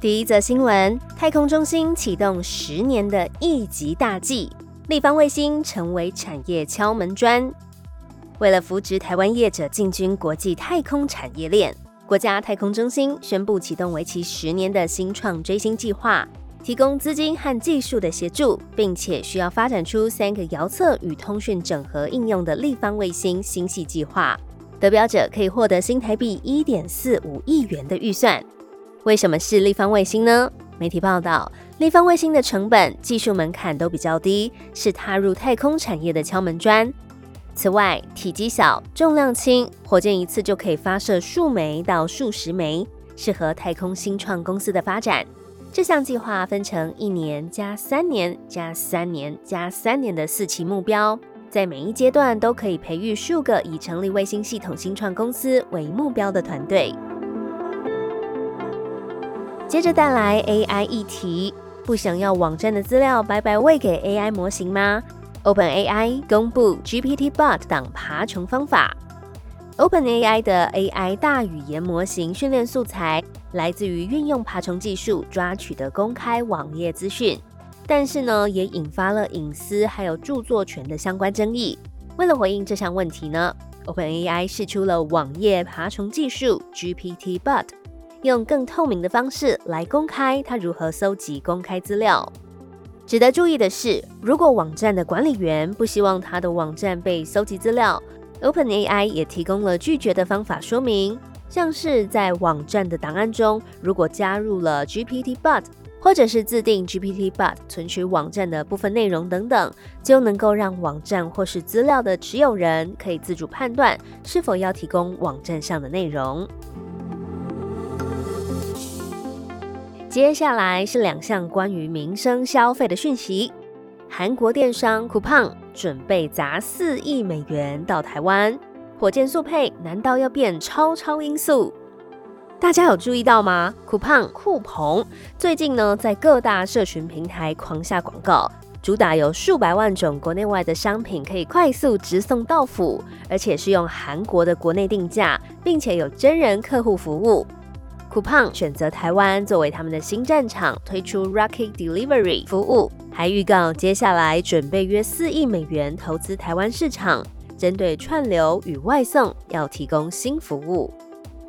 第一则新闻：太空中心启动十年的一级大计，立方卫星成为产业敲门砖。为了扶植台湾业者进军国际太空产业链，国家太空中心宣布启动为期十年的新创追星计划，提供资金和技术的协助，并且需要发展出三个遥测与通讯整合应用的立方卫星星系计划。得标者可以获得新台币一点四五亿元的预算。为什么是立方卫星呢？媒体报道，立方卫星的成本、技术门槛都比较低，是踏入太空产业的敲门砖。此外，体积小、重量轻，火箭一次就可以发射数枚到数十枚，适合太空新创公司的发展。这项计划分成一年加三年加三年加三年的四期目标，在每一阶段都可以培育数个以成立卫星系统新创公司为目标的团队。接着带来 AI 议题，不想要网站的资料白白喂给 AI 模型吗？OpenAI 公布 GPT-Bot 等爬虫方法。OpenAI 的 AI 大语言模型训练素材来自于运用爬虫技术抓取的公开网页资讯，但是呢，也引发了隐私还有著作权的相关争议。为了回应这项问题呢，OpenAI 试出了网页爬虫技术 GPT-Bot。用更透明的方式来公开它如何搜集公开资料。值得注意的是，如果网站的管理员不希望他的网站被搜集资料，OpenAI 也提供了拒绝的方法说明，像是在网站的档案中，如果加入了 GPT-Bot，或者是自定 GPT-Bot 存取网站的部分内容等等，就能够让网站或是资料的持有人可以自主判断是否要提供网站上的内容。接下来是两项关于民生消费的讯息。韩国电商 Coupang 准备砸四亿美元到台湾，火箭速配难道要变超超音速？大家有注意到吗？Coupang 酷鹏最近呢在各大社群平台狂下广告，主打有数百万种国内外的商品可以快速直送到府，而且是用韩国的国内定价，并且有真人客户服务。Coupang 选择台湾作为他们的新战场，推出 Rocket Delivery 服务，还预告接下来准备约四亿美元投资台湾市场，针对串流与外送要提供新服务。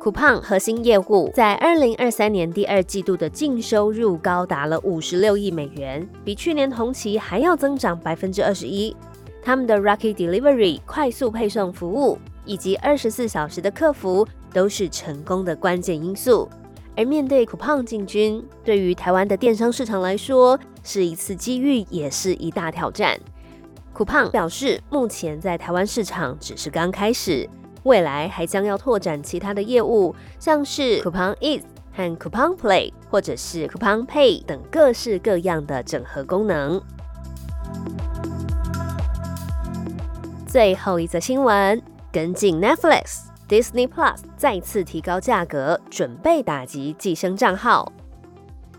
Coupang 核心业务在二零二三年第二季度的净收入高达了五十六亿美元，比去年同期还要增长百分之二十一。他们的 Rocket Delivery 快速配送服务以及二十四小时的客服。都是成功的关键因素。而面对 Coupang 进军，对于台湾的电商市场来说，是一次机遇，也是一大挑战。Coupang 表示，目前在台湾市场只是刚开始，未来还将要拓展其他的业务，像是 Coupang Eat 和 Coupang Play，或者是 Coupang Pay 等各式各样的整合功能。最后一则新闻，跟进 Netflix。Disney Plus 再次提高价格，准备打击寄生账号。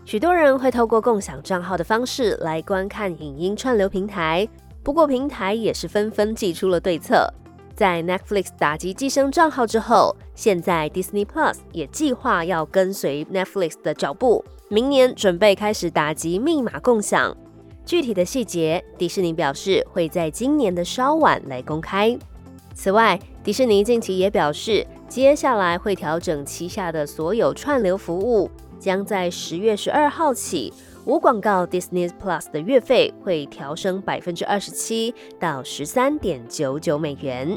许多人会透过共享账号的方式来观看影音串流平台，不过平台也是纷纷祭出了对策。在 Netflix 打击寄生账号之后，现在 Disney Plus 也计划要跟随 Netflix 的脚步，明年准备开始打击密码共享。具体的细节，迪士尼表示会在今年的稍晚来公开。此外，迪士尼近期也表示，接下来会调整旗下的所有串流服务，将在十月十二号起，无广告 Disney Plus 的月费会调升百分之二十七到十三点九九美元。